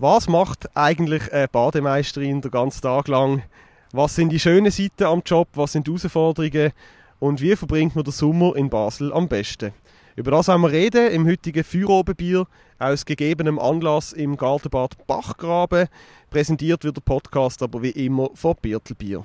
Was macht eigentlich eine Bademeisterin den ganzen Tag lang? Was sind die schönen Seiten am Job? Was sind die Herausforderungen? Und wie verbringt man den Sommer in Basel am besten? Über das haben wir reden im heutigen Feuerobenbier aus gegebenem Anlass im Gartenbad Bachgraben. Präsentiert wird der Podcast aber wie immer von Biertelbier.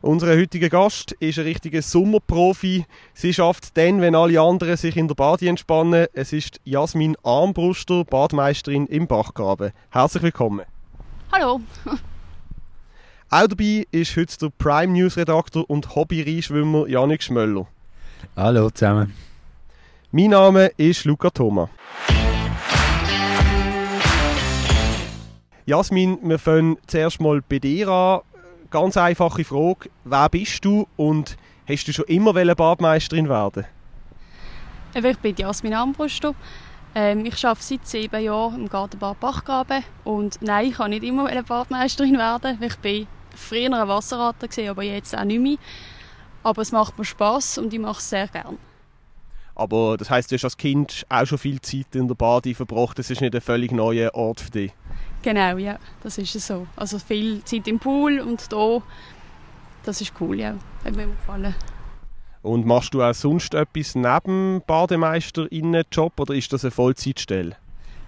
Unser heutiger Gast ist ein richtiger Sommerprofi. Sie schafft dann, wenn alle anderen sich in der Bade entspannen. Es ist Jasmin Armbruster, Badmeisterin im Bachgraben. Herzlich willkommen. Hallo. Auch dabei ist heute der Prime News Redakteur und Hobby-Reinschwimmer Janik Schmöller. Hallo zusammen. Mein Name ist Luca Thoma. Jasmin, wir fangen zuerst mal bei dir an. Ganz einfache Frage. Wer bist du und hast du schon immer Badmeisterin werden Ich bin Jasmin Armbruster. Ähm, ich arbeite seit sieben Jahren im Gartenbad Bachgraben. Und nein, ich kann nicht immer Badmeisterin werden. Ich war früher eine Wasserratte, aber jetzt auch nicht mehr. Aber es macht mir Spass und ich mache es sehr gerne. Aber das heißt, du hast als Kind auch schon viel Zeit in der Bade verbracht. Das ist nicht ein völlig neuer Ort für dich. Genau, ja, das ist so. Also viel Zeit im Pool und hier, das ist cool, ja, hat mir gefallen. Und machst du auch sonst etwas neben Bademeisterinnenjob oder ist das eine Vollzeitstelle?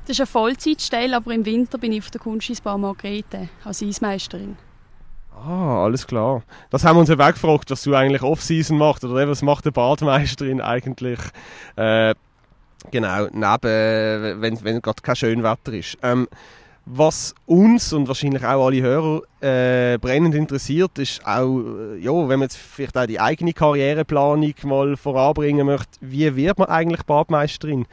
Das ist eine Vollzeitstelle, aber im Winter bin ich auf der Kunstschießbahn Margrethe als Eismeisterin. Ah, alles klar. Das haben wir uns ja weggefragt, was du eigentlich Off-Season machst oder was macht eine Badmeisterin eigentlich äh, genau, neben, wenn, wenn gerade kein schönes Wetter ist. Ähm, was uns und wahrscheinlich auch alle Hörer äh, brennend interessiert, ist auch, äh, ja, wenn man jetzt vielleicht auch die eigene Karriereplanung mal voranbringen möchte, wie wird man eigentlich Badmeisterin?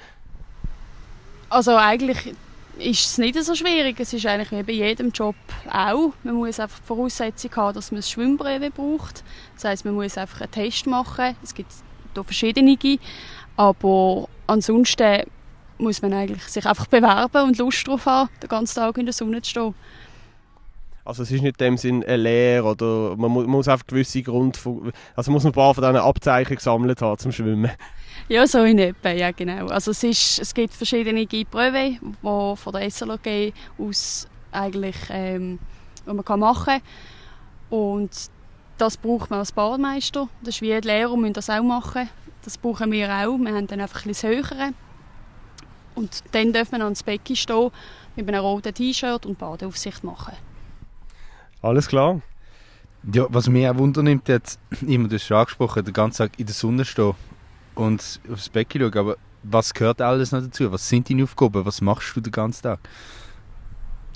Also eigentlich ist es nicht so schwierig. Es ist eigentlich wie bei jedem Job auch. Man muss einfach die Voraussetzung haben, dass man ein Schwimmbrevet braucht. Das heißt, man muss einfach einen Test machen. Es gibt da verschiedene, aber ansonsten muss man eigentlich sich einfach bewerben und Lust darauf haben, den ganzen Tag in der Sonne zu stehen. Also es ist nicht in dem Sinn eine Lehre oder man muss einfach gewisse Grund, also muss man ein paar von diesen Abzeichen gesammelt haben zum Schwimmen. Ja, so in etwa, ja genau. Also es, ist, es gibt verschiedene Prüfe, die von der SLOG aus eigentlich ähm, man kann machen kann. Und das braucht man als Badmeister. Das ist wie die Lehrer müssen das auch machen. Das brauchen wir auch. Wir haben dann einfach ein bisschen höhere. Und dann darf man ans Becken stehen mit einem roten T-Shirt und Badeaufsicht machen. Alles klar. Ja, was mich auch wundernimmt, jetzt, immer, du hast schon angesprochen, den ganzen Tag in der Sonne stehen und aufs Becken schauen, aber was gehört alles noch dazu? Was sind deine Aufgaben? Was machst du den ganzen Tag?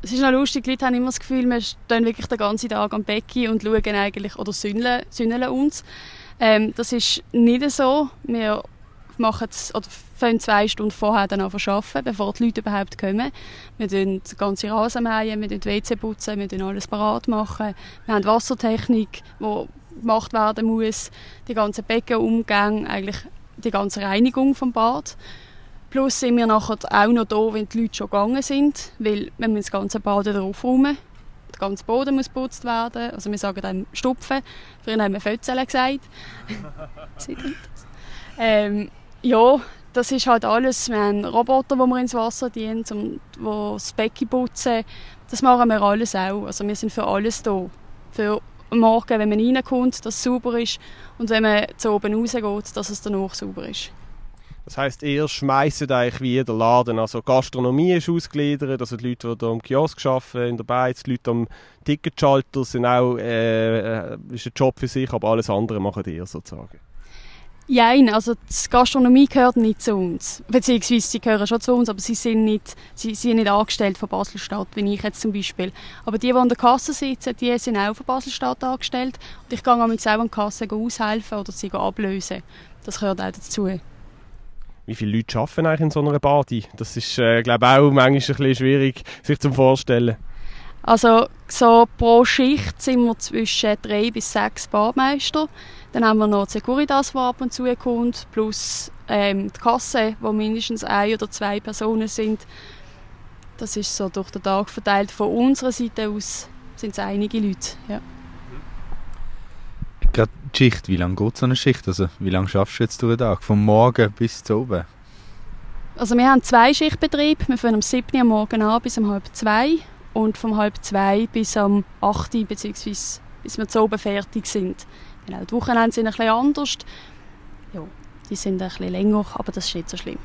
Es ist noch lustig, die Leute haben immer das Gefühl, wir stehen wirklich den ganzen Tag am Becken und schauen eigentlich, oder sünneln, sünneln uns. Ähm, das ist nicht so. Wir machen es, oder fangen zwei Stunden vorher dann an arbeiten, bevor die Leute überhaupt kommen. Wir tun die ganze Rasen mähen, wir tun WC putzen, wir tun alles parat machen. Wir haben Wassertechnik, die gemacht werden muss, die ganzen Beckenumgänge, eigentlich die ganze Reinigung vom Bad. Plus sind wir nachher auch noch da, wenn die Leute schon gegangen sind, weil wir müssen das ganze Bad wieder aufräumen. Der ganze Boden muss geputzt werden. Also wir sagen dann Stupfen. Früher haben wir Fötzele gesagt. ähm, ja, das ist halt alles. Wir haben Roboter, die wir ins Wasser dienen, um das Becken putzen. Das machen wir alles auch. Also wir sind für alles da. Für Morgen, wenn man reinkommt, dass es sauber ist und wenn man zu oben rausgeht, dass es danach sauber ist. Das heisst, ihr schmeißt eigentlich wie der Laden. Also Gastronomie ist ausgegliedert, also die Leute, die hier am Kiosk arbeiten, in der Beiz, die Leute am Ticketschalter sind auch, äh, äh, ist ein Job für sich, aber alles andere machen ihr sozusagen. Nein, also die Gastronomie gehört nicht zu uns. Beziehungsweise sie gehören schon zu uns, aber sie sind nicht, sie, sind nicht angestellt von Basel-Stadt, wie ich jetzt zum Beispiel. Aber die, die an der Kasse sitzen, die sind auch von Basel-Stadt angestellt. Und ich gehe auch an die Kasse aushelfen oder sie ablösen. Das gehört auch dazu. wie viele Leute arbeiten eigentlich in so einer Badi? Das ist, äh, glaube ich, auch manchmal ein bisschen schwierig, sich zu vorstellen. Also so pro Schicht sind wir zwischen drei bis sechs Badmeister. Dann haben wir noch die Securitas, die ab und zu kommt, plus ähm, die Kasse, wo mindestens ein oder zwei Personen sind. Das ist so durch den Tag verteilt. Von unserer Seite aus sind es einige Leute. Ja. Gerade die Schicht, wie lange geht so eine Schicht? Also wie lange schaffst du jetzt durch den Tag? Vom Morgen bis zu oben? Also wir haben zwei Schichtbetrieb. Wir fangen am 7. Uhr morgen an bis um halb zwei und vom halb zwei bis am 8. Uhr, beziehungsweise bis wir zu oben fertig sind. Genau, die Wochenende sind ein bisschen anders. Ja, die sind ein bisschen länger, aber das ist nicht so schlimm.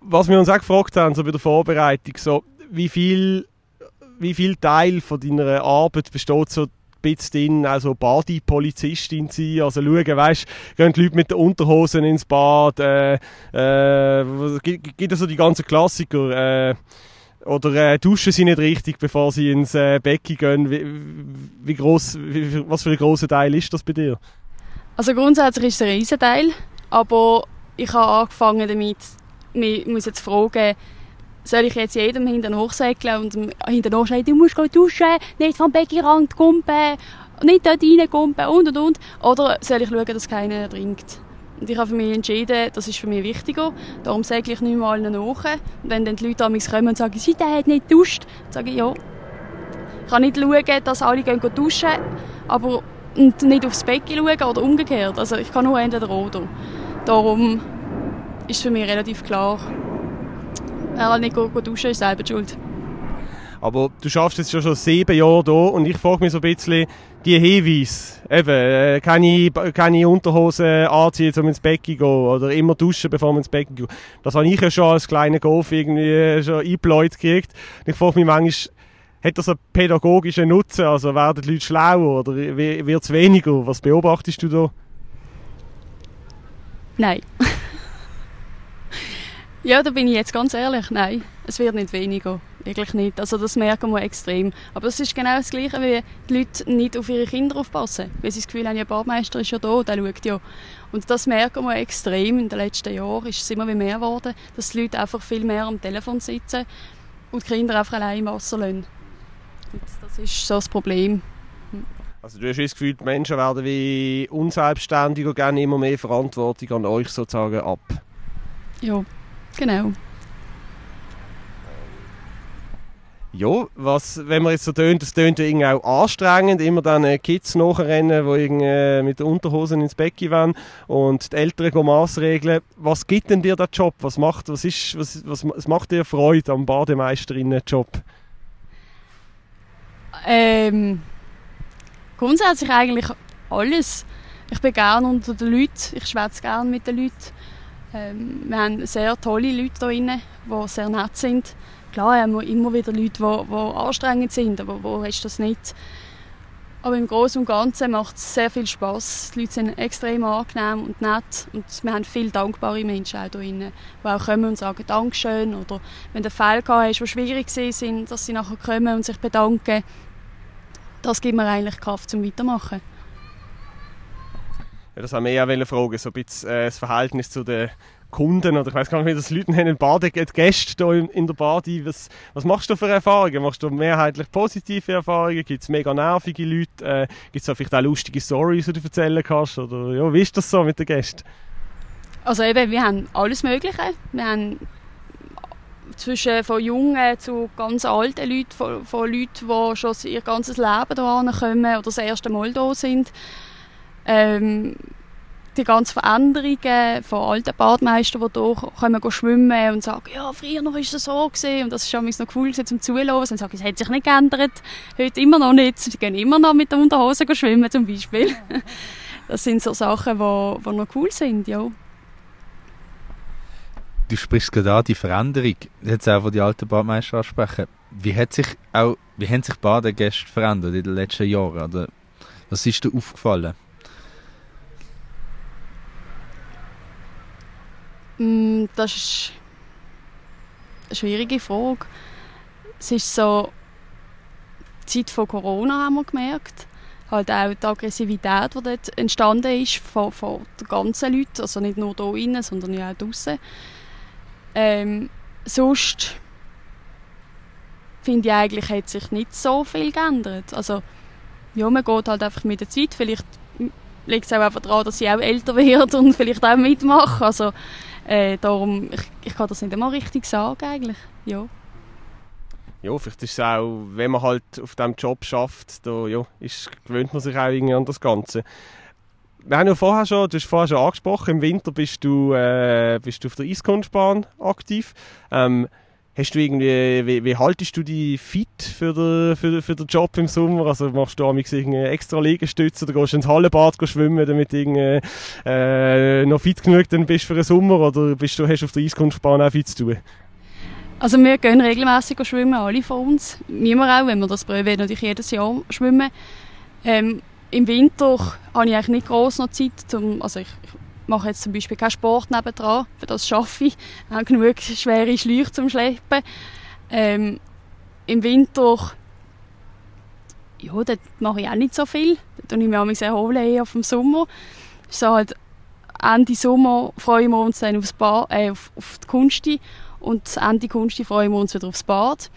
Was wir uns auch gefragt haben, so bei der Vorbereitung, so, wie viel, wie viel Teil von deiner Arbeit besteht so bisschen drin, also Badi-Polizistin sein, also schauen, weißt, gehen die Leute mit den Unterhosen ins Bad, äh, äh, gibt es so die ganzen Klassiker, äh, oder äh, duschen sie nicht richtig, bevor sie ins äh, Becken gehen? Wie, wie groß, wie, was für ein großer Teil ist das bei dir? Also grundsätzlich ist es ein Riesenteil, aber ich habe angefangen damit, ich muss jetzt fragen, soll ich jetzt jedem hinten hochsäckeln und hinten nachschreien, du musst duschen, nicht vom Beckenrand kumpen, nicht dort reinkumpen und und und. Oder soll ich schauen, dass keiner trinkt? Und ich habe für mich entschieden, das ist für mich wichtiger. Darum sage ich nicht mehr allen nach. Und wenn dann die Leute an mich kommen und sagen, sie hat nicht duscht, sage ich ja. Ich kann nicht schauen, dass alle gehen duschen, aber nicht aufs Becken schauen oder umgekehrt. Also ich kann nur entweder oder. Darum ist für mich relativ klar, wer nicht duschen ist selber schuld. Aber du schaffst jetzt schon, sieben Jahre hier und ich frage mich so ein bisschen, die Hinweise, eben, äh, keine, keine Unterhose anziehen, um ins Bett zu gehen oder immer duschen, bevor man ins Bett geht. Das habe ich ja schon als kleiner Golf irgendwie schon eingebläut gekriegt. Und ich frage mich manchmal, hat das einen pädagogischen Nutzen? Also werden die Leute schlauer oder wird es weniger? Was beobachtest du da? Nein. ja, da bin ich jetzt ganz ehrlich. Nein, es wird nicht weniger. Wirklich nicht. Also das merken wir extrem. Aber es ist genau das Gleiche, wie die Leute nicht auf ihre Kinder aufpassen. Weil sie das Gefühl haben, ja, der Badmeister ist ja da, der schaut ja. Und das merken wir extrem. In den letzten Jahren ist es immer mehr geworden, dass die Leute einfach viel mehr am Telefon sitzen und die Kinder einfach allein im Wasser lassen. Und das ist so das Problem. Also du hast das Gefühl, die Menschen werden wie unselbstständiger, gerne immer mehr Verantwortung an euch sozusagen ab. Ja, genau. Ja, was, wenn man jetzt so tönt, das tönt irgendwie auch anstrengend, immer dann äh, Kids nachrennen, die irgendwie äh, mit den Unterhosen ins Becken wollen und die Eltern gehen Massregeln. Was gibt denn dir der Job? Was macht, was ist, was, was, was macht dir Freude am Bademeisterinnen-Job? Ähm, grundsätzlich eigentlich alles. Ich bin gerne unter den Leuten, ich schwätze gerne mit den Leuten. Ähm, wir haben sehr tolle Leute hier drin, die sehr nett sind Klar haben wir immer wieder Leute, die, die anstrengend sind, aber wo du das nicht? Aber im Großen und Ganzen macht es sehr viel Spaß. Die Leute sind extrem angenehm und nett und wir haben viele dankbare Menschen auch hier die auch kommen und sagen Dankeschön oder wenn du Fall gehabt hast, die schwierig sind, dass sie nachher kommen und sich bedanken. Das gibt mir eigentlich Kraft zum Weitermachen. Das haben wir ja fragen, so ein bisschen äh, das Verhältnis zu den Kunden oder ich weiß gar nicht, wie das Leute nennen, Bade, Gäste hier in der Badi. Was, was machst du für Erfahrungen? Machst du mehrheitlich positive Erfahrungen? Gibt es mega nervige Leute? Äh, Gibt es vielleicht auch lustige Stories, die du erzählen kannst? Oder ja, wie ist das so mit den Gästen? Also eben, wir haben alles Mögliche. Wir haben zwischen von Jungen zu ganz alten Leuten, von, von Leuten, die schon ihr ganzes Leben hierher kommen oder das erste Mal hier sind. Ähm, die ganzen Veränderungen von alten Badmeistern, die hier kommen schwimmen und sagen, ja, früher noch ist es so gewesen. und das war noch cool zum Zuhören. Sie sagen, es hat sich nicht geändert, heute immer noch nicht, sie gehen immer noch mit der Unterhose schwimmen zum Beispiel. Das sind so Sachen, die, noch cool sind, ja. Du sprichst gerade an, die Veränderung, jetzt auch von die alten Badmeister ansprechen. Wie, hat sich auch, wie haben sich Badegäste verändert in den letzten Jahren? Oder was ist dir aufgefallen? Das ist eine schwierige Frage. Es ist so, die Zeit von Corona haben wir gemerkt. halt auch die Aggressivität, die dort entstanden ist von, von den ganzen Leuten, also nicht nur hier innen, sondern auch draußen. Ähm, sonst finde ich eigentlich, hat sich nicht so viel geändert. Also, ja, man geht halt einfach mit der Zeit. Vielleicht liegt es auch einfach daran, dass ich auch älter werde und vielleicht auch mitmache. Also, äh, darum, ich, ich kann das nicht einmal richtig sagen eigentlich, ja. Ja, vielleicht ist es auch, wenn man halt auf diesem Job schafft, da ja, ist, gewöhnt man sich auch irgendwie an das Ganze. Wir haben ja vorher schon, du hast vorher schon angesprochen, im Winter bist du, äh, bist du auf der Eiskunstbahn aktiv. Ähm, Hast du irgendwie, wie, wie haltest du dich fit für den, für, für den Job im Sommer? Also machst du irgendwie extra Liegestütze oder gehst du ins Hallenbad schwimmen, damit du äh, noch fit genug dann bist für den Sommer? Oder bist du, hast du auf der Eiskunstbahn auch fit zu tun? Also wir gehen regelmäßig schwimmen, alle von uns. Wir auch, wenn wir das Brevet natürlich jedes Jahr schwimmen. Ähm, Im Winter habe ich eigentlich nicht groß noch Zeit, zum, also ich mache jetzt zum Beispiel keinen Sport nebendran, für das schaffe ich. Ich habe genug schwere Schläuche zum Schleppen. Ähm, Im Winter ja, dort mache ich auch nicht so viel. Da tue ich mich erholen eher auf dem Sommer. So halt Ende Sommer freuen wir uns dann aufs Bad, äh, auf, auf die Kunst und Ende Kunst freuen wir uns wieder aufs Bad.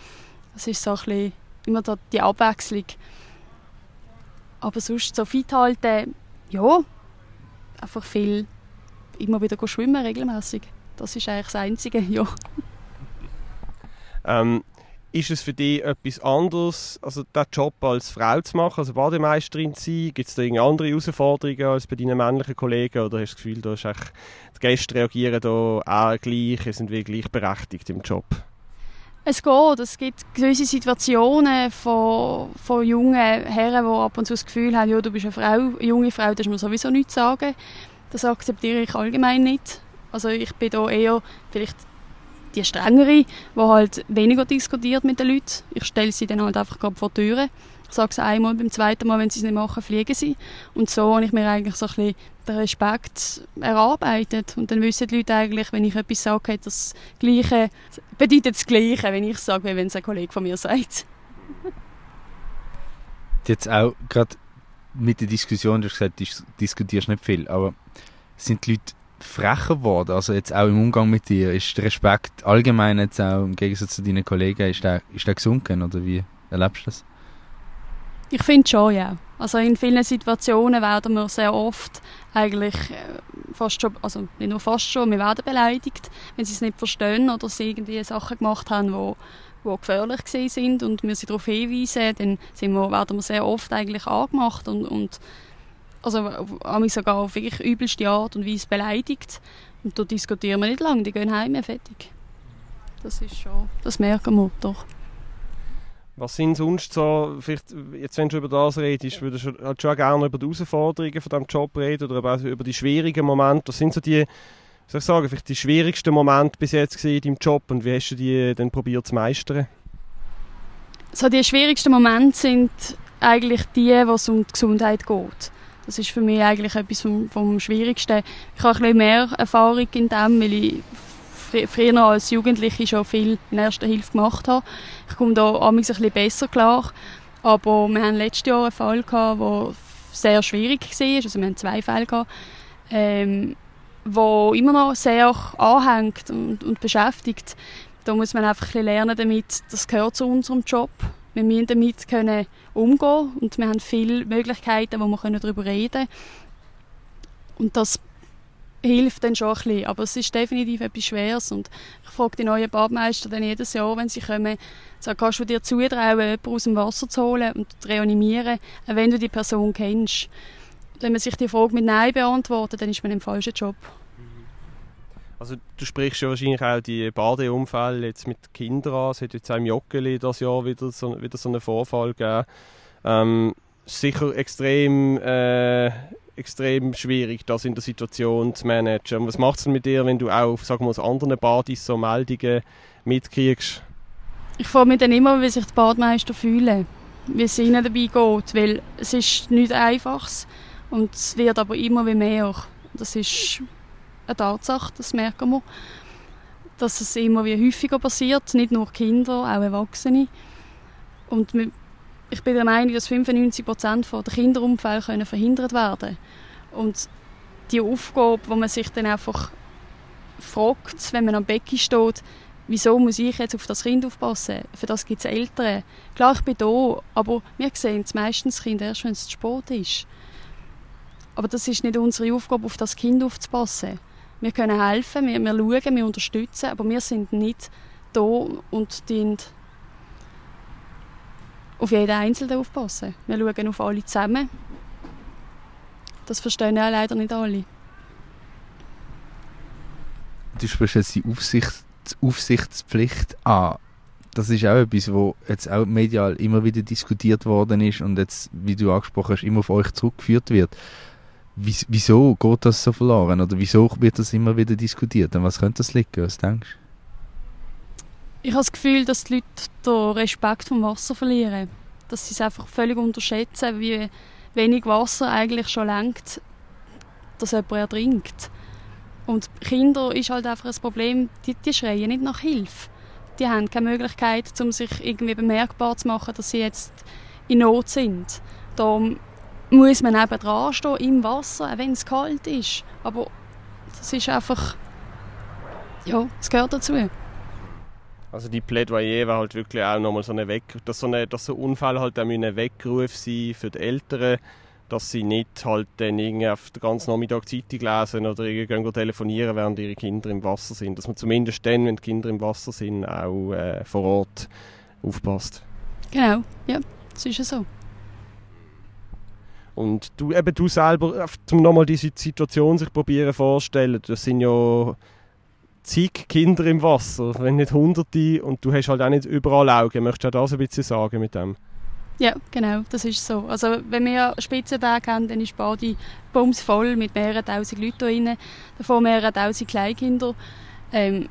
Das ist so ein immer die Abwechslung. Aber sonst so fit halten, ja, einfach viel immer wieder schwimmen regelmäßig. Das ist eigentlich das Einzige, ja. Ähm, ist es für dich etwas anderes, also den Job als Frau zu machen, also Bademeisterin zu sein? Gibt es da irgendeine andere Herausforderungen als bei deinen männlichen Kollegen? Oder hast du das Gefühl, da ist die Gäste reagieren da auch gleich, sind wir gleichberechtigt im Job? Es geht. Es gibt gewisse Situationen von, von jungen Herren, die ab und zu das Gefühl haben, ja, du bist eine Frau, junge Frau, das muss man sowieso nichts sagen. Das akzeptiere ich allgemein nicht. Also ich bin da eher vielleicht die strengere, die halt weniger diskutiert mit den Leuten. Ich stelle sie dann halt einfach gerade vor die Türe. Ich sage es einmal, beim zweiten Mal, wenn sie es nicht machen, fliegen sie. Und so habe ich mir eigentlich so ein bisschen den Respekt erarbeitet. Und dann wissen die Leute eigentlich, wenn ich etwas sage, das Gleiche, bedeutet das Gleiche, wenn ich sage, wie wenn es ein Kollege von mir sagt. Jetzt auch gerade mit der Diskussion, du hast gesagt, du diskutierst nicht viel, aber sind die Leute frecher geworden? Also jetzt auch im Umgang mit dir, ist der Respekt allgemein jetzt auch im Gegensatz zu deinen Kollegen, ist der, ist der gesunken oder wie erlebst du das? Ich finde schon, ja. Also in vielen Situationen werden wir sehr oft eigentlich äh, fast schon, also nicht nur fast schon, wir werden beleidigt, wenn sie es nicht verstehen oder sie irgendwie Sachen gemacht haben, wo die gefährlich sind und wir sie darauf hinweisen, dann sind wir, werden wir sehr oft eigentlich angemacht und, und also mich sogar auf wirklich übelste Art und Weise beleidigt. Und da diskutieren wir nicht lange, die gehen heim, fertig. Das ist schon, das merken wir doch. Was sind sonst so, vielleicht, jetzt wenn du über das redest, würdest du halt schon gerne über die Herausforderungen von diesem Job reden oder auch über die schwierigen Momente. Was sind so die, soll ich sagen, vielleicht die schwierigsten Momente bis jetzt in deinem Job und wie hast du die dann probiert zu meistern? So die schwierigsten Momente sind eigentlich die, wo es um die Gesundheit geht. Das ist für mich eigentlich etwas vom, vom Schwierigsten. Ich habe ein bisschen mehr Erfahrung in dem, weil ich fr früher als Jugendliche schon viel in Erster Hilfe gemacht habe. Ich komme da ein bisschen besser klar. Aber wir hatten letztes Jahr einen Fall, der sehr schwierig war. Also wir hatten zwei Fälle, gehabt, ähm, wo immer noch sehr anhängt und, und beschäftigt. Da muss man einfach ein lernen damit, das gehört zu unserem Job wir müssen damit können umgehen und wir haben viele Möglichkeiten, wo wir darüber reden können. Und das hilft dann schon ein bisschen, aber es ist definitiv etwas Schweres und ich frage die neuen Badmeister dann jedes Jahr, wenn sie kommen, sag, kannst du dir zutrauen, jemanden aus dem Wasser zu holen und zu reanimieren, wenn du die Person kennst. Wenn man sich die Frage mit Nein beantwortet, dann ist man im falschen Job. Also du sprichst ja wahrscheinlich auch die Badeunfälle jetzt mit Kindern an. Es hat jetzt auch im Joggeli das Jahr wieder so, wieder so einen Vorfall gegeben. Ähm, sicher extrem, äh, extrem schwierig, das in der Situation zu managen. Was macht es denn mit dir, wenn du auch sagen wir, aus anderen Badis so Meldungen mitkriegst? Ich frage mich dann immer, wie sich die Badmeister fühlen, wie es ihnen dabei geht, weil es ist nicht einfach und es wird aber immer mehr. Das ist eine Tatsache, das merken wir. Dass es immer wie häufiger passiert, nicht nur Kinder, auch Erwachsene. Und ich bin der Meinung, dass 95 Prozent der Kinderunfälle können verhindert werden Und die Aufgabe, wo man sich dann einfach fragt, wenn man am Becken steht, wieso muss ich jetzt auf das Kind aufpassen? Für das gibt es Eltern. Klar, ich bin da, aber wir sehen es meistens Kind erst, wenn es zu spät ist. Aber das ist nicht unsere Aufgabe, auf das Kind aufzupassen. Wir können helfen, wir, wir schauen, wir unterstützen, aber wir sind nicht da und dienen auf jeden Einzelnen aufpassen. Wir schauen auf alle zusammen. Das verstehen auch leider nicht alle. Du sprichst jetzt die Aufsicht, Aufsichtspflicht an. Das ist auch etwas, wo jetzt auch medial immer wieder diskutiert worden ist und jetzt, wie du angesprochen hast, immer auf euch zurückgeführt wird. Wieso geht das so verloren? Oder wieso wird das immer wieder diskutiert? Und was könnte das liegen? Was denkst du? Ich habe das Gefühl, dass die Leute den Respekt vom Wasser verlieren. Dass sie es einfach völlig unterschätzen, wie wenig Wasser eigentlich schon lenkt, dass jemand ertrinkt. Und Kinder ist halt einfach ein Problem, die, die schreien nicht nach Hilfe. Die haben keine Möglichkeit, um sich irgendwie bemerkbar zu machen, dass sie jetzt in Not sind. Darum muss man eben dran stehen im Wasser, auch wenn es kalt ist. Aber das ist einfach, ja, es gehört dazu. Also die Plädoyer war halt wirklich auch nochmal so eine Weg, dass so, eine, dass so Unfall halt auch ein Weckruf sein für die Eltern, dass sie nicht halt dann irgendwie auf den ganzen Nachmittag Zeitung lesen oder irgendwie telefonieren, während ihre Kinder im Wasser sind. Dass man zumindest dann, wenn die Kinder im Wasser sind, auch äh, vor Ort aufpasst. Genau, ja, das ist ja so. Und du, eben du selber, um nochmal diese Situation sich probieren vorzustellen, das sind ja zig Kinder im Wasser, wenn nicht hunderte, und du hast halt auch nicht überall Augen. Möchtest du auch das ein bisschen sagen mit dem? Ja, genau, das ist so. Also wenn wir Spitzenberg haben, dann ist Badi voll mit mehreren tausend Leuten drin, davon mehrere tausend Kleinkinder. Ähm,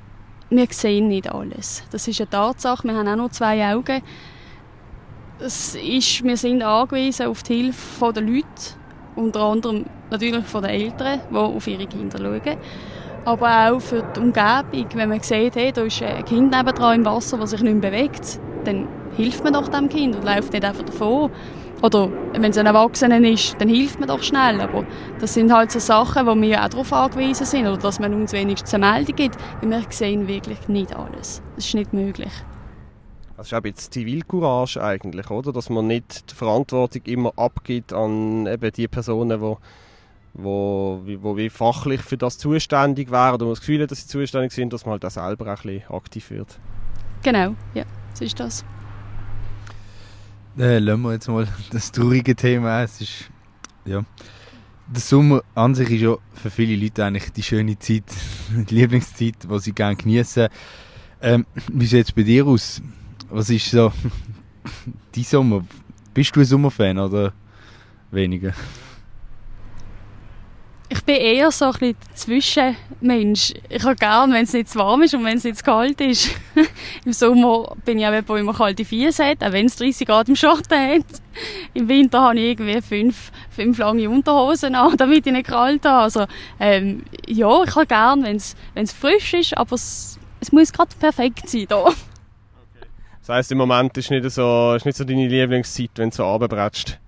wir sehen nicht alles. Das ist eine Tatsache. Wir haben auch nur zwei Augen. Es ist, wir sind angewiesen auf die Hilfe der Leute, unter anderem natürlich von den Eltern, die auf ihre Kinder schauen aber auch für die Umgebung. Wenn man sieht, hey, da ist ein Kind nebendran im Wasser, das sich nicht mehr bewegt, dann hilft man doch dem Kind und läuft nicht einfach davon. Oder wenn es ein Erwachsener ist, dann hilft man doch schnell. Aber das sind halt so Sachen, wo wir auch darauf angewiesen sind. Oder dass man uns wenigstens eine Meldung gibt. Wir sehen wirklich nicht alles. Das ist nicht möglich. Das ist auch Zivilcourage eigentlich, oder? Dass man nicht die Verantwortung immer abgibt an eben die Personen, die wo, wo wie fachlich für das zuständig wären oder man das Gefühl hat, dass sie zuständig sind, dass man halt auch selber ein bisschen aktiv wird. Genau, ja, so ist das. Äh, lassen wir jetzt mal das traurige Thema. Es ist, ja, der Sommer an sich ist ja für viele Leute eigentlich die schöne Zeit, die Lieblingszeit, die sie gerne genießen. Ähm, wie sieht es bei dir aus? Was ist so dein Sommer? Bist du ein Sommerfan oder weniger? ich bin eher so ein bisschen Zwischenmensch. Ich habe gerne, wenn es nicht zu warm ist und wenn es nicht zu kalt ist. Im Sommer bin ich auch jemand, der immer kalte Füße hat, auch wenn es 30 Grad im Schatten hat. Im Winter habe ich irgendwie fünf, fünf lange Unterhosen an, damit ich nicht kalt habe. Also, ähm, ja, ich habe gerne, wenn es, frisch ist, aber es, es muss gerade perfekt sein da. Das heisst, im Moment ist nicht so, ist nicht so deine Lieblingszeit, wenn du so runterbretschst?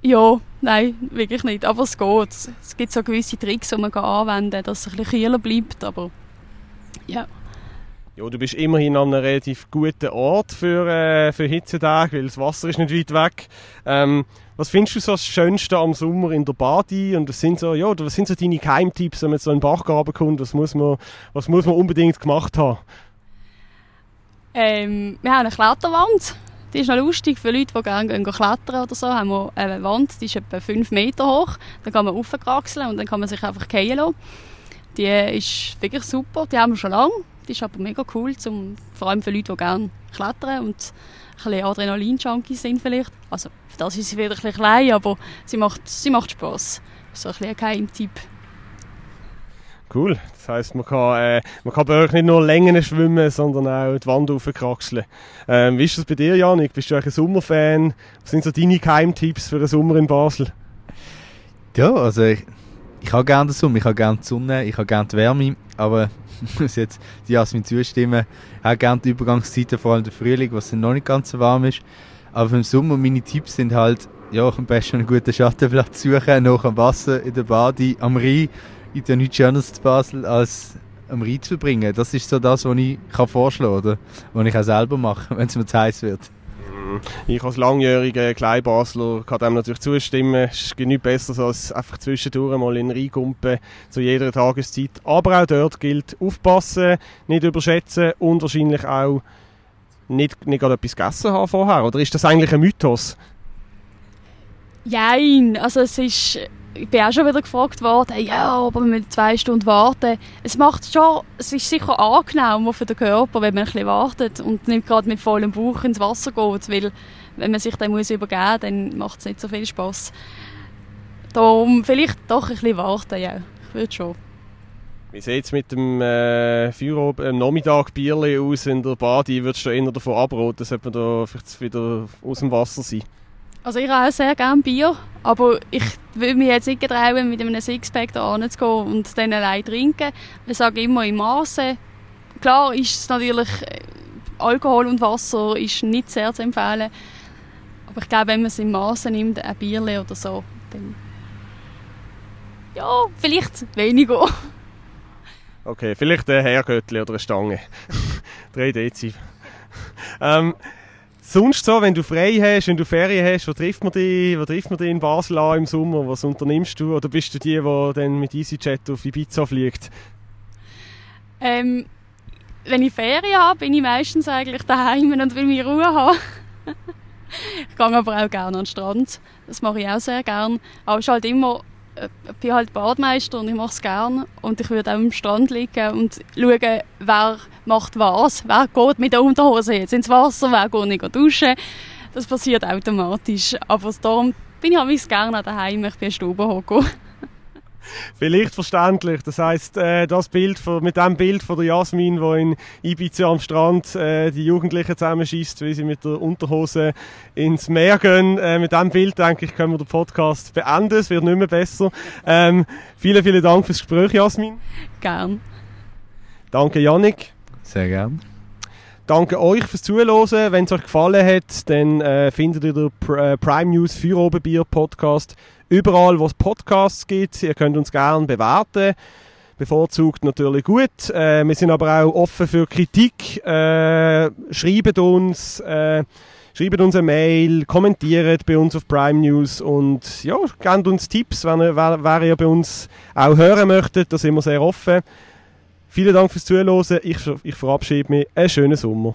Ja, nein, wirklich nicht. Aber es geht. Es gibt so gewisse Tricks, die man anwenden kann, dass es ein bisschen kühler bleibt. Aber ja. Ja, du bist immerhin an einem relativ guten Ort für, äh, für Hitzetage, weil das Wasser ist nicht weit weg. Ähm, was findest du so das Schönste am Sommer in der Badi? Und was sind so, ja, was sind so deine Geheimtipps, wenn man so in den Bachgraben kommt? Was muss man, was muss man unbedingt gemacht haben? Ähm, wir haben eine Kletterwand. Die ist noch lustig für Leute, die gerne gehen klettern oder so. Haben wir eine Wand, die ist etwa 5 Meter hoch. Da kann man raufkraxeln und dann kann man sich einfach fallen lassen. Die ist wirklich super. Die haben wir schon lange. Die ist aber mega cool, zum, vor allem für Leute, die gerne klettern und ein bisschen Adrenalin-Junkies sind vielleicht. Also für das ist sie wieder ein bisschen klein, aber sie macht, sie macht Spass. So ein bisschen ein Geheimtipp. Cool. Das heisst, man kann, äh, man kann bei euch nicht nur Längen schwimmen, sondern auch die Wand aufkraxeln. Ähm, wie ist das bei dir, Janik? Bist du ein Sommerfan? Was sind so deine Geheimtipps für einen Sommer in Basel? Ja, also ich, ich habe gerne den Sommer, ich habe gerne die Sonne, ich habe gerne die Wärme, aber ich muss jetzt die Jasmin zustimmen, ich habe gerne die Übergangszeiten, vor allem der Frühling, was noch nicht ganz so warm ist. Aber im Sommer meine Tipps sind halt, ja, am besten einen guten Schattenplatz suchen, nach am Wasser, in der Bade, am Rhein, in der nichts anderes zu Basel, als am Rhein zu verbringen. Das ist so das, was ich kann vorschlagen oder was ich auch selber mache, wenn es mir zu heiß wird. Ich als langjähriger Kleinbasler kann dem natürlich zustimmen. Es gibt nichts Besseres als einfach zwischendurch mal in kumpen, zu jeder Tageszeit. Aber auch dort gilt aufpassen, nicht überschätzen und wahrscheinlich auch nicht, nicht gerade etwas gegessen haben vorher. Oder ist das eigentlich ein Mythos? Jein, also es ist, ich bin auch schon wieder gefragt worden, ja, aber wir zwei Stunden warten. Es macht schon, es ist sicher angenehm für den Körper, wenn man ein bisschen wartet und nicht gerade mit vollem Bauch ins Wasser geht, weil wenn man sich dann muss übergeben muss, dann macht es nicht so viel Spass. Darum vielleicht doch ein bisschen warten, ja, ich würde schon. Wie sieht es mit dem äh, Feuer am Nachmittag Bierli aus in der Bade? Würdest du eher davon abraten, sollte man da vielleicht wieder aus dem Wasser sein? Also ich habe auch sehr gerne Bier, aber ich will mich jetzt nicht getrauen, mit einem Sixpack da hinzugehen und dann allein trinken. Ich sage immer im Maße. Klar ist es natürlich, äh, Alkohol und Wasser ist nicht sehr zu empfehlen, aber ich glaube, wenn man es im Maße nimmt, ein Bierle oder so, dann ja, vielleicht weniger. Okay, vielleicht ein Herrgöttli oder eine Stange. 3 Dezi. ähm, sonst so, wenn du frei hast, wenn du Ferien hast, wo trifft man dich, wo trifft man dich in Basel an im Sommer? Was unternimmst du? Oder bist du die, die dann mit EasyJet auf Ibiza fliegt? Ähm, wenn ich Ferien habe, bin ich meistens eigentlich daheim und will meine Ruhe haben. ich gehe aber auch gerne an den Strand. Das mache ich auch sehr gerne. Aber es ist halt immer ich bin halt Badmeister und ich mache es gerne. Und ich würde auch am Strand liegen und schauen, wer macht was. Wer geht mit der Unterhose jetzt ins Wasser, wer geht nicht duschen. Das passiert automatisch. Aber darum bin ich auch gerne daheim, ich bin Stube hocken. Vielleicht verständlich. Das heißt, äh, das Bild von, mit dem Bild von der Jasmin, wo in Ibiza am Strand äh, die Jugendlichen zusammenschießt, wie sie mit der Unterhose ins Meer gehen. Äh, mit dem Bild denke ich, können wir den Podcast beenden. Es wird nicht mehr besser. Ähm, vielen, vielen Dank fürs Gespräch, Jasmin. Gern. Danke, Yannick. Sehr gern. Danke euch fürs Zuhören. Wenn es euch gefallen hat, dann äh, findet ihr den Pr Prime News Feuerobenbier Podcast überall, wo es Podcasts gibt. Ihr könnt uns gerne bewerten. Bevorzugt natürlich gut. Äh, wir sind aber auch offen für Kritik. Äh, schreibt uns, äh, schreibt uns eine Mail, kommentiert bei uns auf Prime News und ja, gebt uns Tipps, wenn ihr, wer, ihr bei uns auch hören möchtet. Da sind wir sehr offen. Vielen Dank fürs Zuhören. Ich, ich verabschiede mich. Einen schönen Sommer.